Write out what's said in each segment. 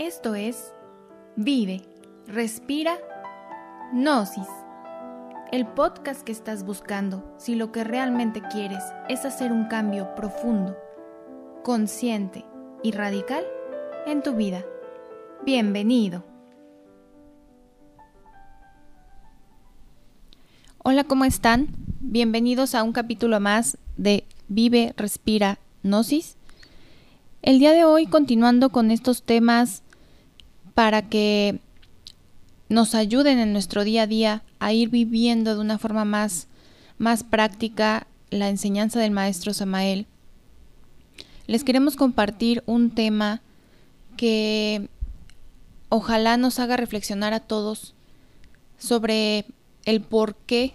Esto es Vive, Respira, Gnosis. El podcast que estás buscando si lo que realmente quieres es hacer un cambio profundo, consciente y radical en tu vida. Bienvenido. Hola, ¿cómo están? Bienvenidos a un capítulo más de Vive, Respira, Gnosis. El día de hoy, continuando con estos temas para que nos ayuden en nuestro día a día a ir viviendo de una forma más, más práctica la enseñanza del maestro Samael, les queremos compartir un tema que ojalá nos haga reflexionar a todos sobre el por qué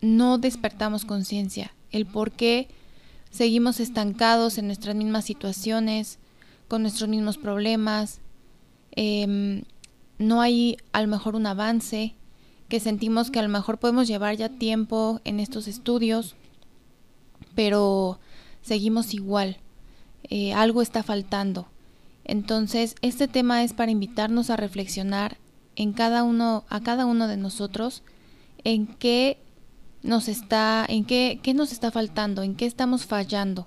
no despertamos conciencia, el por qué seguimos estancados en nuestras mismas situaciones, con nuestros mismos problemas, em, no hay a lo mejor un avance, que sentimos que a lo mejor podemos llevar ya tiempo en estos estudios, pero seguimos igual, eh, algo está faltando. Entonces, este tema es para invitarnos a reflexionar en cada uno, a cada uno de nosotros, en qué nos está, en qué, qué nos está faltando, en qué estamos fallando,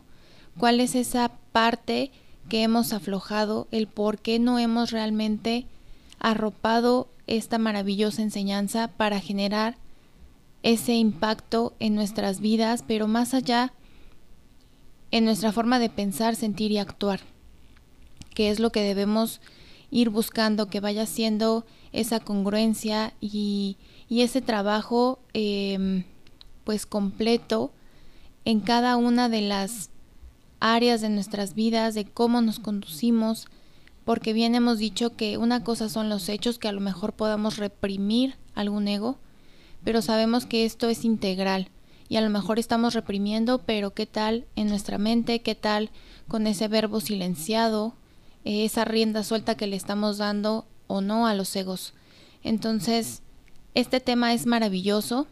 cuál es esa parte que hemos aflojado, el por qué no hemos realmente arropado esta maravillosa enseñanza para generar ese impacto en nuestras vidas, pero más allá en nuestra forma de pensar, sentir y actuar, que es lo que debemos ir buscando, que vaya siendo esa congruencia y, ese trabajo em, pues completo en cada una de las áreas de nuestras vidas, de cómo nos conducimos, porque bien hemos dicho que una cosa son los hechos que a lo mejor podamos reprimir algún ego, pero sabemos que esto es integral y a lo mejor estamos reprimiendo, pero ¿qué tal en nuestra mente? ¿Qué tal con ese verbo silenciado? Eh, esa rienda suelta que le estamos dando o no a los egos. Entonces, este tema es maravilloso,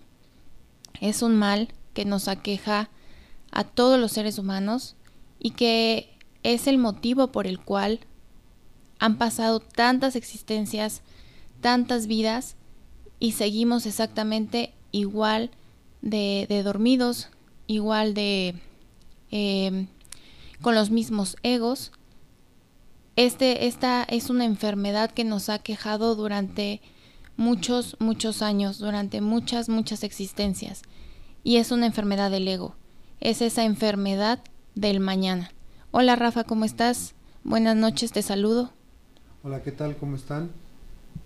es un mal que nos aqueja a todos los seres humanos y que es el motivo por el cual han pasado tantas existencias, tantas vidas y seguimos exactamente igual de, dormidos, igual de em, con los mismos egos. Este, esta es una enfermedad que nos ha quejado durante muchos, muchos años, durante muchas, muchas existencias. Y es una enfermedad del ego. Es esa enfermedad del mañana. Hola Rafa, ¿cómo estás? Buenas noches, te saludo. Hola, ¿qué tal? ¿Cómo están?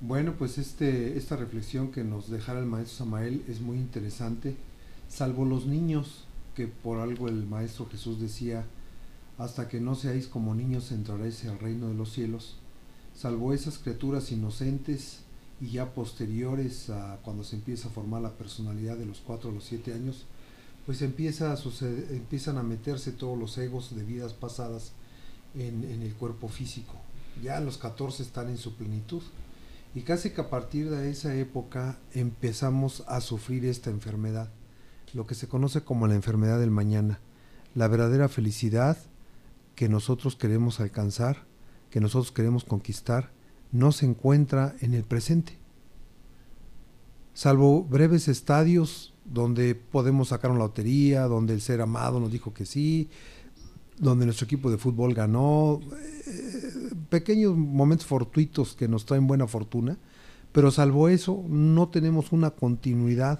Bueno, pues este, esta reflexión que nos dejara el maestro Samael es muy interesante, salvo los niños, que por algo el maestro Jesús decía, hasta que no seáis como niños entraréis al reino de los cielos, salvo esas criaturas inocentes y ya posteriores a cuando se empieza a formar la personalidad de los cuatro o los siete años, pues empieza a suceder, empiezan a meterse todos los egos de vidas pasadas en, el cuerpo físico ya los 14 están en su plenitud. Y casi que a partir de esa época empezamos a sufrir esta enfermedad, lo que se conoce como la enfermedad del mañana, la verdadera felicidad que nosotros queremos alcanzar, que nosotros queremos conquistar, no se encuentra en el presente. Salvo breves estadios donde podemos sacar una lotería, donde el ser amado nos dijo que sí, donde nuestro equipo de fútbol ganó, eh, pequeños momentos fortuitos que nos traen buena fortuna, pero salvo eso no tenemos una continuidad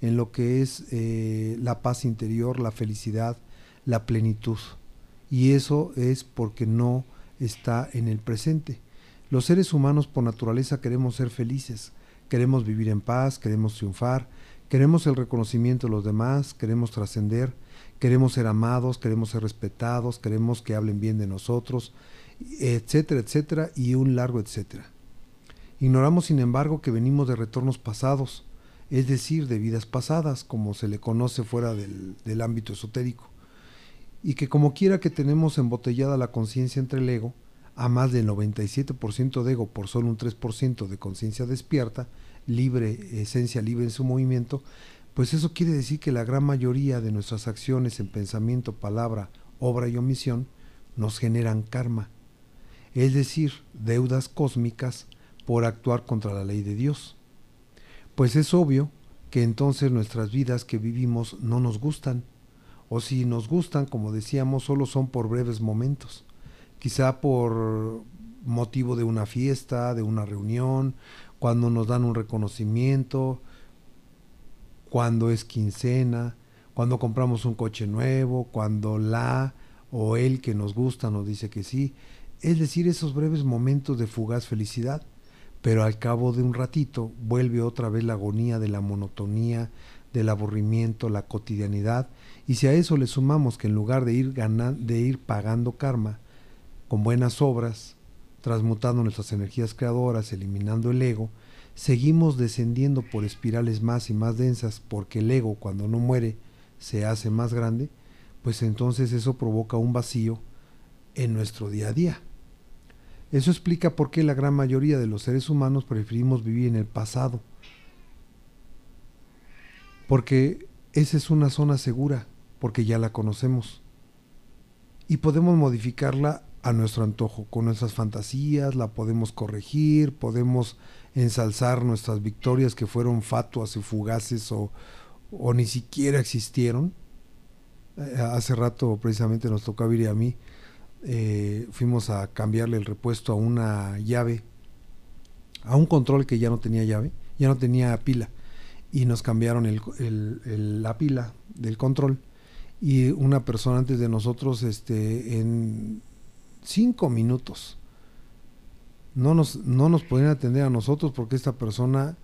en lo que es eh, la paz interior, la felicidad, la plenitud. Y eso es porque no está en el presente. Los seres humanos por naturaleza queremos ser felices, queremos vivir en paz, queremos triunfar, queremos el reconocimiento de los demás, queremos trascender, queremos ser amados, queremos ser respetados, queremos que hablen bien de nosotros, etcétera, etcétera, y un largo etcétera. Ignoramos, sin embargo, que venimos de retornos pasados, es decir, de vidas pasadas, como se le conoce fuera del, del ámbito esotérico, y que como quiera que tenemos embotellada la conciencia entre el ego, a más del 97% de ego por solo un 3% de conciencia despierta, libre, esencia libre en su movimiento, pues eso quiere decir que la gran mayoría de nuestras acciones en pensamiento, palabra, obra y omisión nos generan karma. es decir, deudas cósmicas por actuar contra la ley de Dios. Pues es obvio que entonces nuestras vidas que vivimos no nos gustan, o si nos gustan, como decíamos, solo son por breves momentos, quizá por motivo de una fiesta, de una reunión, cuando nos dan un reconocimiento, cuando es quincena, cuando compramos un coche nuevo, cuando la o el que nos gusta nos dice que sí, es decir, esos breves momentos de fugaz felicidad, pero al cabo de un ratito vuelve otra vez la agonía de la monotonía, del aburrimiento, la cotidianidad, y si a eso le sumamos que en lugar de ir, de ir pagando karma con buenas obras, transmutando nuestras energías creadoras, eliminando el ego, seguimos descendiendo por espirales más y más densas porque el ego cuando no muere se hace más grande, pues entonces eso provoca un vacío en nuestro día a día. Eso explica por qué la gran mayoría de los seres humanos preferimos vivir en el pasado. Porque esa es una zona segura, porque ya la conocemos. Y podemos modificarla a nuestro antojo, con nuestras fantasías, la podemos corregir, podemos ensalzar nuestras victorias que fueron fatuas y fugaces o, o ni siquiera existieron. Eh, hace rato precisamente nos tocó a Viri a mí, eh, fuimos a cambiarle el repuesto a una llave, a un control que ya no tenía llave, ya no tenía pila, y nos cambiaron el, la pila del control. Y una persona antes de nosotros, este, en cinco minutos, no nos, no nos podían atender a nosotros porque esta persona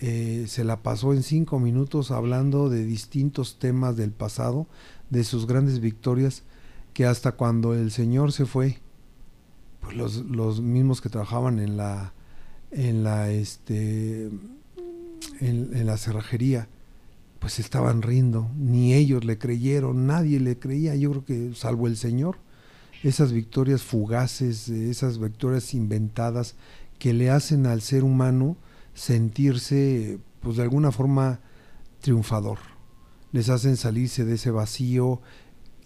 eh, se la pasó en cinco minutos hablando de distintos temas del pasado, de sus grandes victorias, que hasta cuando el Señor se fue, pues los, los mismos que trabajaban en la, en la, este, en, la cerrajería, pues estaban riendo, ni ellos le creyeron, nadie le creía, yo creo que salvo el Señor, esas victorias fugaces, esas victorias inventadas que le hacen al ser humano sentirse, pues de alguna forma, triunfador. Les hacen salirse de ese vacío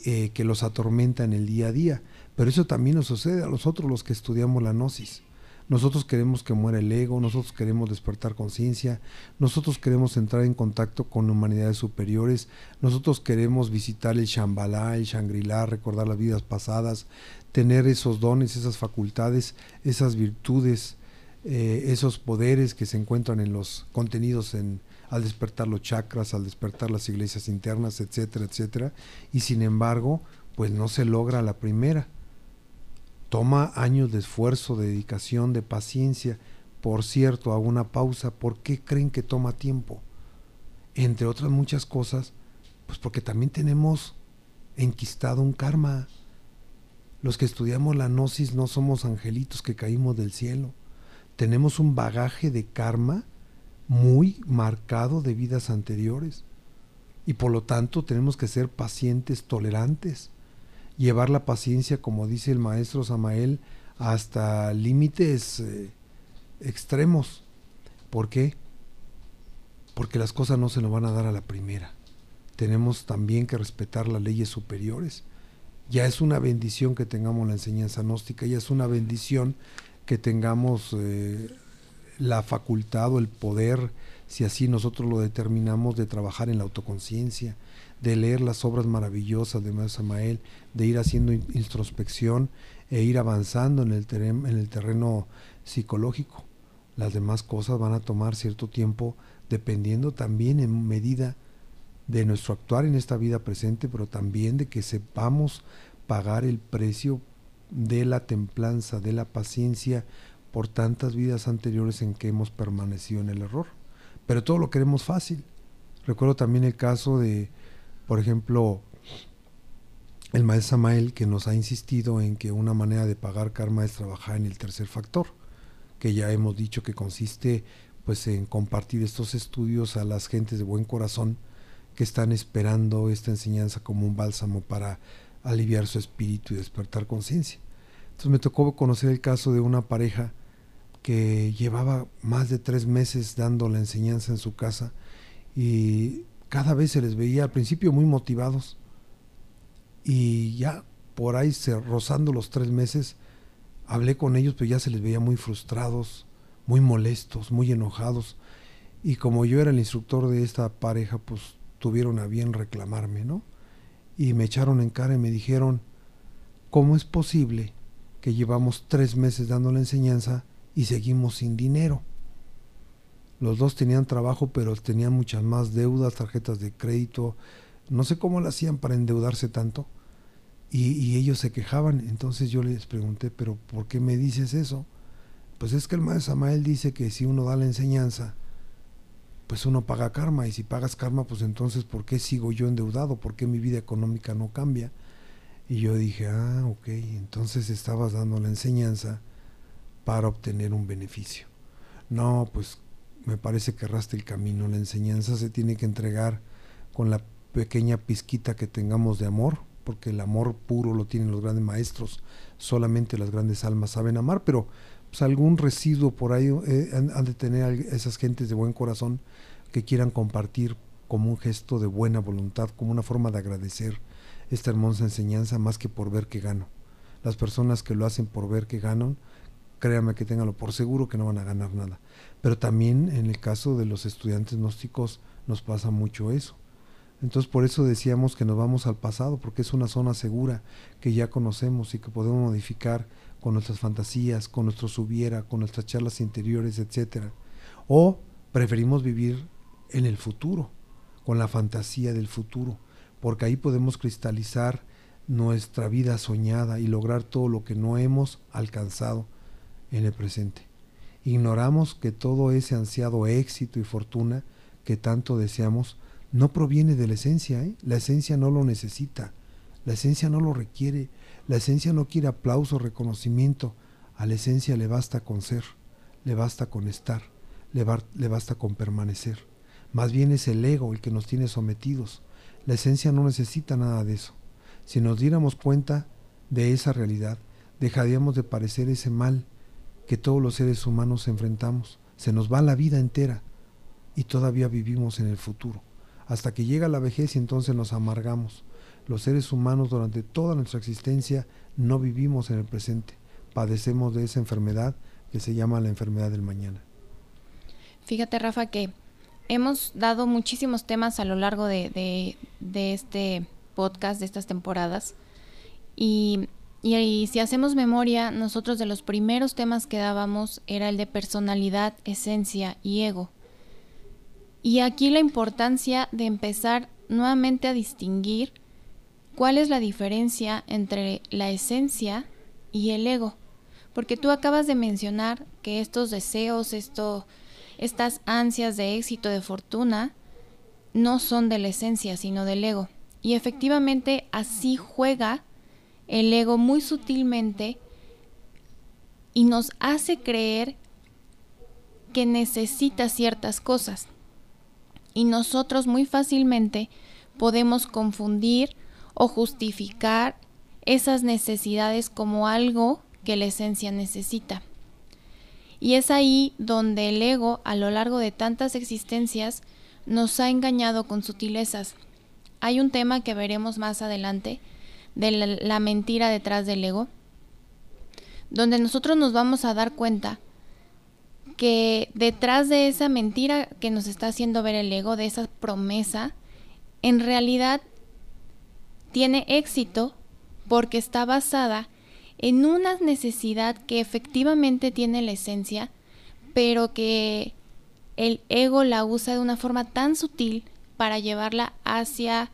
eh, que los atormenta en el día a día. Pero eso también nos sucede a nosotros los que estudiamos la gnosis. Nosotros queremos que muera el ego, nosotros queremos despertar conciencia, nosotros queremos entrar en contacto con humanidades superiores, nosotros queremos visitar el Shambhala, el Shangri-La, recordar las vidas pasadas, tener esos dones, esas facultades, esas virtudes, eh, esos poderes que se encuentran en los contenidos en, al despertar los chakras, al despertar las iglesias internas, etcétera, etcétera, y sin embargo, pues no se logra la primera. Toma años de esfuerzo, de dedicación, de paciencia. Por cierto, hago una pausa. ¿Por qué creen que toma tiempo? Entre otras muchas cosas, pues porque también tenemos enquistado un karma. Los que estudiamos la gnosis no somos angelitos que caímos del cielo tenemos un bagaje de karma muy marcado de vidas anteriores. Y por lo tanto tenemos que ser pacientes, tolerantes, llevar la paciencia, como dice el maestro Samael, hasta límites eh, extremos. ¿Por qué? Porque las cosas no se nos van a dar a la primera. Tenemos también que respetar las leyes superiores. Ya es una bendición que tengamos la enseñanza gnóstica, ya es una bendición que tengamos eh, la facultad o el poder, si así nosotros lo determinamos, de trabajar en la autoconciencia, de leer las obras maravillosas de Maestro Samael, de ir haciendo introspección e ir avanzando en el, en el terreno psicológico. Las demás cosas van a tomar cierto tiempo dependiendo también en medida de nuestro actuar en esta vida presente, pero también de que sepamos pagar el precio de la templanza, de la paciencia por tantas vidas anteriores en que hemos permanecido en el error. Pero todo lo queremos fácil. Recuerdo también el caso de, por ejemplo, el maestro Samael que nos ha insistido en que una manera de pagar karma es trabajar en el tercer factor, que ya hemos dicho que consiste pues en compartir estos estudios a las gentes de buen corazón que están esperando esta enseñanza como un bálsamo para aliviar su espíritu y despertar conciencia. Entonces me tocó conocer el caso de una pareja que llevaba más de tres meses dando la enseñanza en su casa y cada vez se les veía al principio muy motivados y ya por ahí se, rozando los tres meses hablé con ellos, pero ya se les veía muy frustrados, muy molestos, muy enojados. Y como yo era el instructor de esta pareja, pues tuvieron a bien reclamarme, ¿no? Y me echaron en cara y me dijeron, ¿cómo es posible que llevamos tres meses dando la enseñanza y seguimos sin dinero? Los dos tenían trabajo, pero tenían muchas más deudas, tarjetas de crédito. No sé cómo lo hacían para endeudarse tanto. Y, ellos se quejaban. Entonces yo les pregunté, ¿pero por qué me dices eso? Pues es que el maestro Samael dice que si uno da la enseñanza, pues uno paga karma. Y si pagas karma, pues entonces, ¿por qué sigo yo endeudado? ¿Por qué mi vida económica no cambia? Y yo dije, ah, ok, entonces estabas dando la enseñanza para obtener un beneficio. No, pues me parece que erraste el camino. La enseñanza se tiene que entregar con la pequeña pizquita que tengamos de amor, porque el amor puro lo tienen los grandes maestros, solamente las grandes almas saben amar, pero pues, algún residuo por ahí eh, han, de tener esas gentes de buen corazón que quieran compartir como un gesto de buena voluntad, como una forma de agradecer esta hermosa enseñanza más que por ver que gano. Las personas que lo hacen por ver que ganan, créanme que tenganlo por seguro que no van a ganar nada. Pero también en el caso de los estudiantes gnósticos nos pasa mucho eso. Entonces por eso decíamos que nos vamos al pasado, porque es una zona segura que ya conocemos y que podemos modificar con nuestras fantasías, con nuestro subiera, con nuestras charlas interiores, etcétera. O preferimos vivir en el futuro, con la fantasía del futuro, porque ahí podemos cristalizar nuestra vida soñada y lograr todo lo que no hemos alcanzado en el presente. Ignoramos que todo ese ansiado éxito y fortuna que tanto deseamos no proviene de la esencia, ¿eh? la esencia no lo necesita, la esencia no lo requiere, la esencia no quiere aplauso, reconocimiento, a la esencia le basta con ser, le basta con estar, le, le basta con permanecer. Más bien es el ego el que nos tiene sometidos. La esencia no necesita nada de eso. Si nos diéramos cuenta de esa realidad, dejaríamos de parecer ese mal que todos los seres humanos enfrentamos. Se nos va la vida entera y todavía vivimos en el futuro. Hasta que llega la vejez y entonces nos amargamos. Los seres humanos durante toda nuestra existencia no vivimos en el presente. Padecemos de esa enfermedad que se llama la enfermedad del mañana. Fíjate, Rafa, que hemos dado muchísimos temas a lo largo de, de este podcast, de estas temporadas. Y y, si hacemos memoria, nosotros de los primeros temas que dábamos era el de personalidad, esencia y ego. Y aquí la importancia de empezar nuevamente a distinguir cuál es la diferencia entre la esencia y el ego. Porque tú acabas de mencionar que estos deseos, esto, estas ansias de éxito, de fortuna, no son de la esencia, sino del ego. Y efectivamente así juega el ego muy sutilmente y nos hace creer que necesita ciertas cosas. Y nosotros muy fácilmente podemos confundir o justificar esas necesidades como algo que la esencia necesita. Y es ahí donde el ego, a lo largo de tantas existencias, nos ha engañado con sutilezas. Hay un tema que veremos más adelante de la, mentira detrás del ego, donde nosotros nos vamos a dar cuenta que detrás de esa mentira que nos está haciendo ver el ego, de esa promesa, en realidad tiene éxito porque está basada en una necesidad que efectivamente tiene la esencia, pero que el ego la usa de una forma tan sutil para llevarla hacia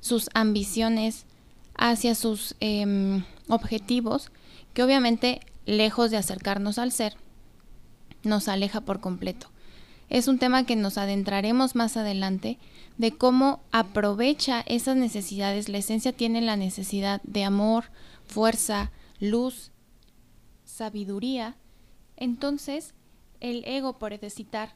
sus ambiciones, hacia sus em, objetivos, que obviamente, lejos de acercarnos al ser, nos aleja por completo. Es un tema que nos adentraremos más adelante de cómo aprovecha esas necesidades. La esencia tiene la necesidad de amor, fuerza, luz, sabiduría. Entonces, el ego, por necesitar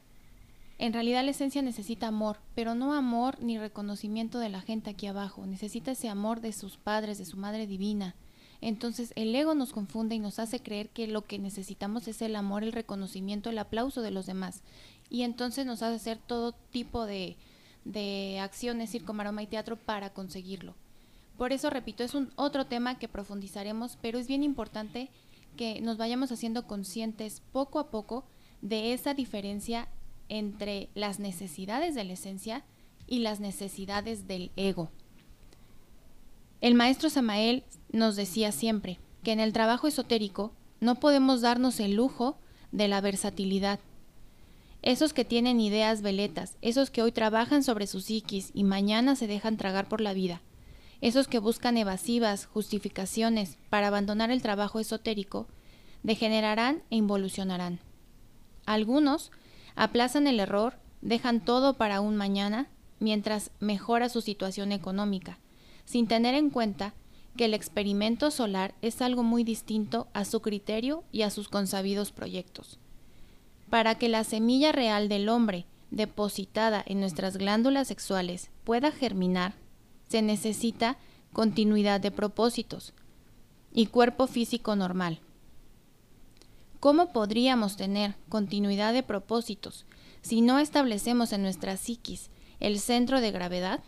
en realidad la esencia necesita amor, pero no amor ni reconocimiento de la gente aquí abajo, necesita ese amor de sus padres, de su madre divina. Entonces el ego nos confunde y nos hace creer que lo que necesitamos es el amor, el reconocimiento, el aplauso de los demás. Y entonces nos hace hacer todo tipo de, de acciones, circo, maroma y teatro para conseguirlo. Por eso, repito, es un otro tema que profundizaremos, pero es bien importante que nos vayamos haciendo conscientes poco a poco de esa diferencia entre las necesidades de la esencia y las necesidades del ego. El maestro Samael nos decía siempre que en el trabajo esotérico no podemos darnos el lujo de la versatilidad. Esos que tienen ideas veletas, esos que hoy trabajan sobre su psiquis y mañana se dejan tragar por la vida, esos que buscan evasivas justificaciones para abandonar el trabajo esotérico, degenerarán e involucionarán. Algunos aplazan el error, dejan todo para un mañana mientras mejora su situación económica, sin tener en cuenta que el experimento solar es algo muy distinto a su criterio y a sus consabidos proyectos. Para que la semilla real del hombre, depositada en nuestras glándulas sexuales, pueda germinar, se necesita continuidad de propósitos y cuerpo físico normal. ¿Cómo podríamos tener continuidad de propósitos si no establecemos en nuestra psiquis el centro de gravedad?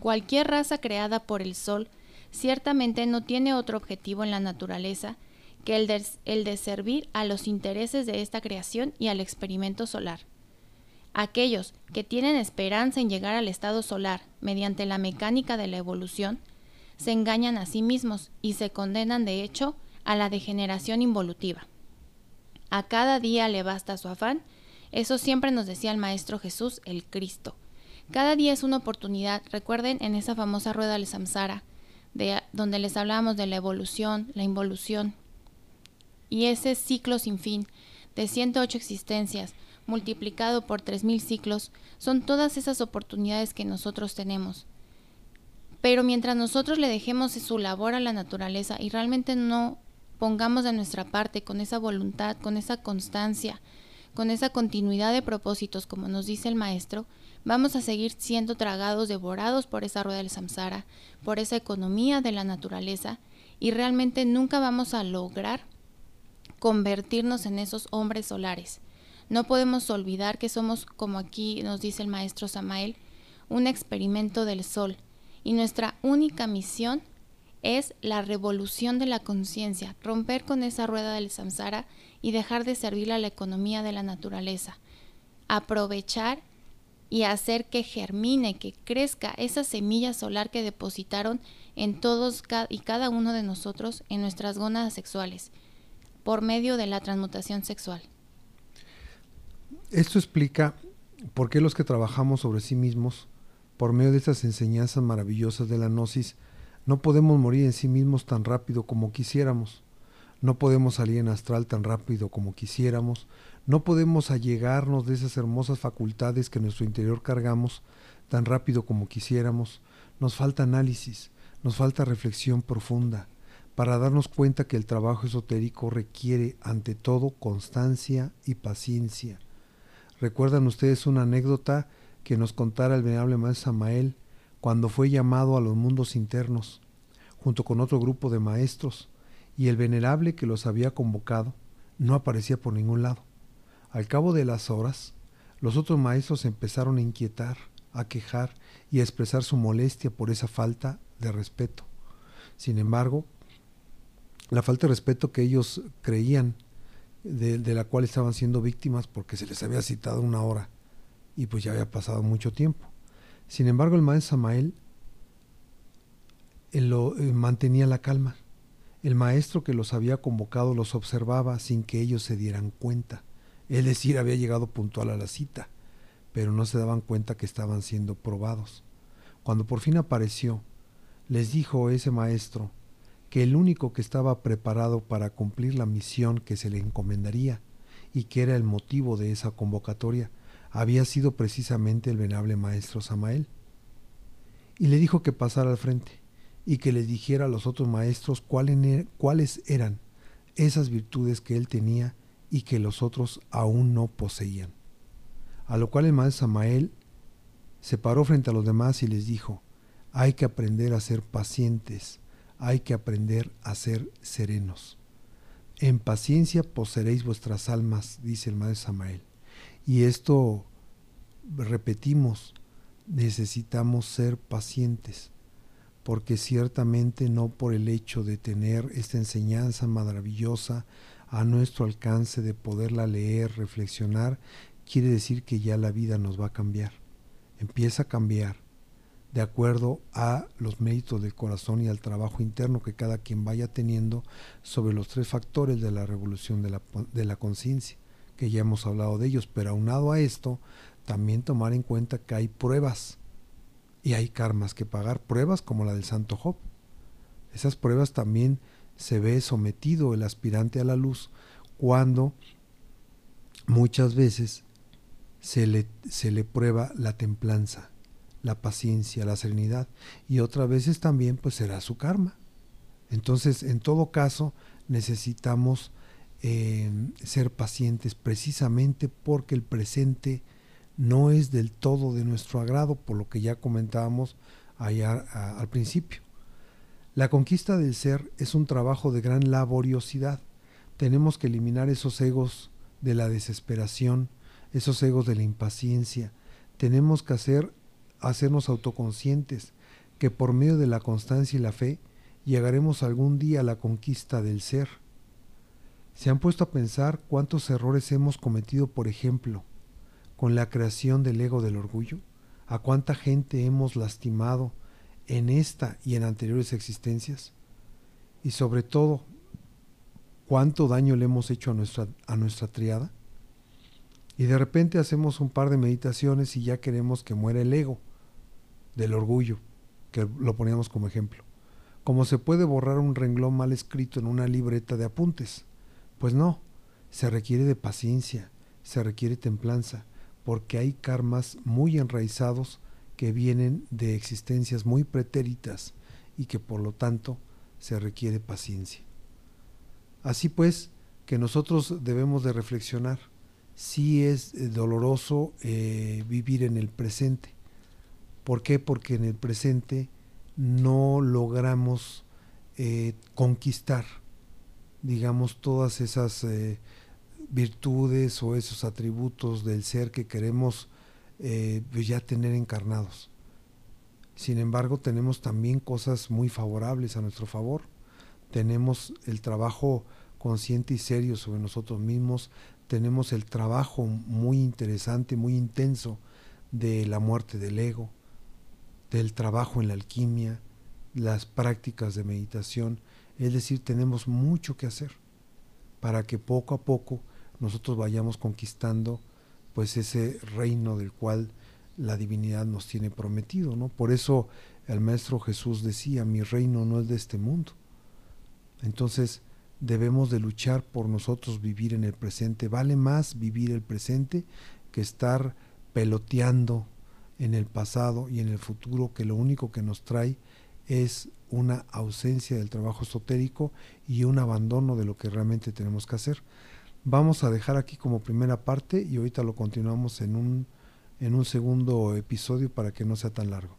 Cualquier raza creada por el Sol ciertamente no tiene otro objetivo en la naturaleza que el de, el de, servir a los intereses de esta creación y al experimento solar. Aquellos que tienen esperanza en llegar al estado solar mediante la mecánica de la evolución, se engañan a sí mismos y se condenan de hecho a la degeneración involutiva. A cada día le basta su afán, eso siempre nos decía el Maestro Jesús, el Cristo. Cada día es una oportunidad, recuerden en esa famosa rueda del samsara, de, donde les hablábamos de la evolución, la involución, y ese ciclo sin fin de 108 existencias, multiplicado por 3.000 ciclos, son todas esas oportunidades que nosotros tenemos. Pero mientras nosotros le dejemos su labor a la naturaleza y realmente no pongamos de nuestra parte con esa voluntad, con esa constancia, con esa continuidad de propósitos, como nos dice el maestro, vamos a seguir siendo tragados, devorados por esa rueda del samsara, por esa economía de la naturaleza, y realmente nunca vamos a lograr convertirnos en esos hombres solares. No podemos olvidar que somos, como aquí nos dice el maestro Samael, un experimento del sol y nuestra única misión es la revolución de la conciencia, romper con esa rueda del samsara y dejar de servir a la economía de la naturaleza, aprovechar y hacer que germine, que crezca esa semilla solar que depositaron en todos y cada uno de nosotros en nuestras gónadas sexuales, por medio de la transmutación sexual. Esto explica por qué los que trabajamos sobre sí mismos, por medio de estas enseñanzas maravillosas de la gnosis, no podemos morir en sí mismos tan rápido como quisiéramos. No podemos salir en astral tan rápido como quisiéramos. No podemos allegarnos de esas hermosas facultades que en nuestro interior cargamos tan rápido como quisiéramos. Nos falta análisis, nos falta reflexión profunda para darnos cuenta que el trabajo esotérico requiere ante todo constancia y paciencia. ¿Recuerdan ustedes una anécdota que nos contara el venerable maestro Samael cuando fue llamado a los mundos internos, junto con otro grupo de maestros, y el venerable que los había convocado no aparecía por ningún lado? Al cabo de las horas, los otros maestros empezaron a inquietar, a quejar y a expresar su molestia por esa falta de respeto. Sin embargo, la falta de respeto que ellos creían de, la cual estaban siendo víctimas porque se les había citado una hora y pues ya había pasado mucho tiempo. Sin embargo, el maestro Samael lo, eh, mantenía la calma. El maestro que los había convocado los observaba sin que ellos se dieran cuenta. Es decir, había llegado puntual a la cita, pero no se daban cuenta que estaban siendo probados. Cuando por fin apareció, les dijo ese maestro que el único que estaba preparado para cumplir la misión que se le encomendaría y que era el motivo de esa convocatoria había sido precisamente el venerable maestro Samael. Y le dijo que pasara al frente y que les dijera a los otros maestros er-, cuáles eran esas virtudes que él tenía y que los otros aún no poseían. A lo cual el maestro Samael se paró frente a los demás y les dijo, hay que aprender a ser pacientes, hay que aprender a ser serenos. En paciencia poseeréis vuestras almas, dice el Maestro Samael. Y esto repetimos, necesitamos ser pacientes, porque ciertamente no por el hecho de tener esta enseñanza maravillosa a nuestro alcance de poderla leer, reflexionar, quiere decir que ya la vida nos va a cambiar. Empieza a cambiar de acuerdo a los méritos del corazón y al trabajo interno que cada quien vaya teniendo sobre los tres factores de la revolución de la, de la conciencia, que ya hemos hablado de ellos, pero aunado a esto, también tomar en cuenta que hay pruebas y hay karmas que pagar, pruebas como la del Santo Job. Esas pruebas también se ve sometido el aspirante a la luz cuando muchas veces se le, se le prueba la templanza, la paciencia, la serenidad y otras veces también pues será su karma. Entonces, en todo caso, necesitamos eh, ser pacientes precisamente porque el presente no es del todo de nuestro agrado, por lo que ya comentábamos allá al principio. La conquista del ser es un trabajo de gran laboriosidad. Tenemos que eliminar esos egos de la desesperación, esos egos de la impaciencia. Tenemos que hacer, hacernos autoconscientes que por medio de la constancia y la fe llegaremos algún día a la conquista del ser. ¿Se han puesto a pensar cuántos errores hemos cometido, por ejemplo, con la creación del ego del orgullo? ¿A cuánta gente hemos lastimado? en esta y en anteriores existencias? Y sobre todo, ¿cuánto daño le hemos hecho a nuestra, a nuestra triada? Y de repente hacemos un par de meditaciones y ya queremos que muera el ego del orgullo, que lo poníamos como ejemplo. Como se puede borrar un renglón mal escrito en una libreta de apuntes. Pues no, se requiere de paciencia, se requiere templanza, porque hay karmas muy enraizados que vienen de existencias muy pretéritas y que por lo tanto se requiere paciencia. Así pues, que nosotros debemos de reflexionar si es eh, doloroso eh, vivir en el presente. ¿Por qué? Porque en el presente no logramos eh, conquistar, digamos, todas esas virtudes o esos atributos del ser que queremos eh, ya tener encarnados. Sin embargo, tenemos también cosas muy favorables a nuestro favor. Tenemos el trabajo consciente y serio sobre nosotros mismos, tenemos el trabajo muy interesante, muy intenso de la muerte del ego, del trabajo en la alquimia, las prácticas de meditación, es decir, tenemos mucho que hacer para que poco a poco nosotros vayamos conquistando pues ese reino del cual la divinidad nos tiene prometido, ¿no? Por eso el maestro Jesús decía, mi reino no es de este mundo. Entonces debemos de luchar por nosotros vivir en el presente. Vale más vivir el presente que estar peloteando en el pasado y en el futuro, que lo único que nos trae es una ausencia del trabajo esotérico y un abandono de lo que realmente tenemos que hacer. Vamos a dejar aquí como primera parte y ahorita lo continuamos en un, en un segundo episodio para que no sea tan largo.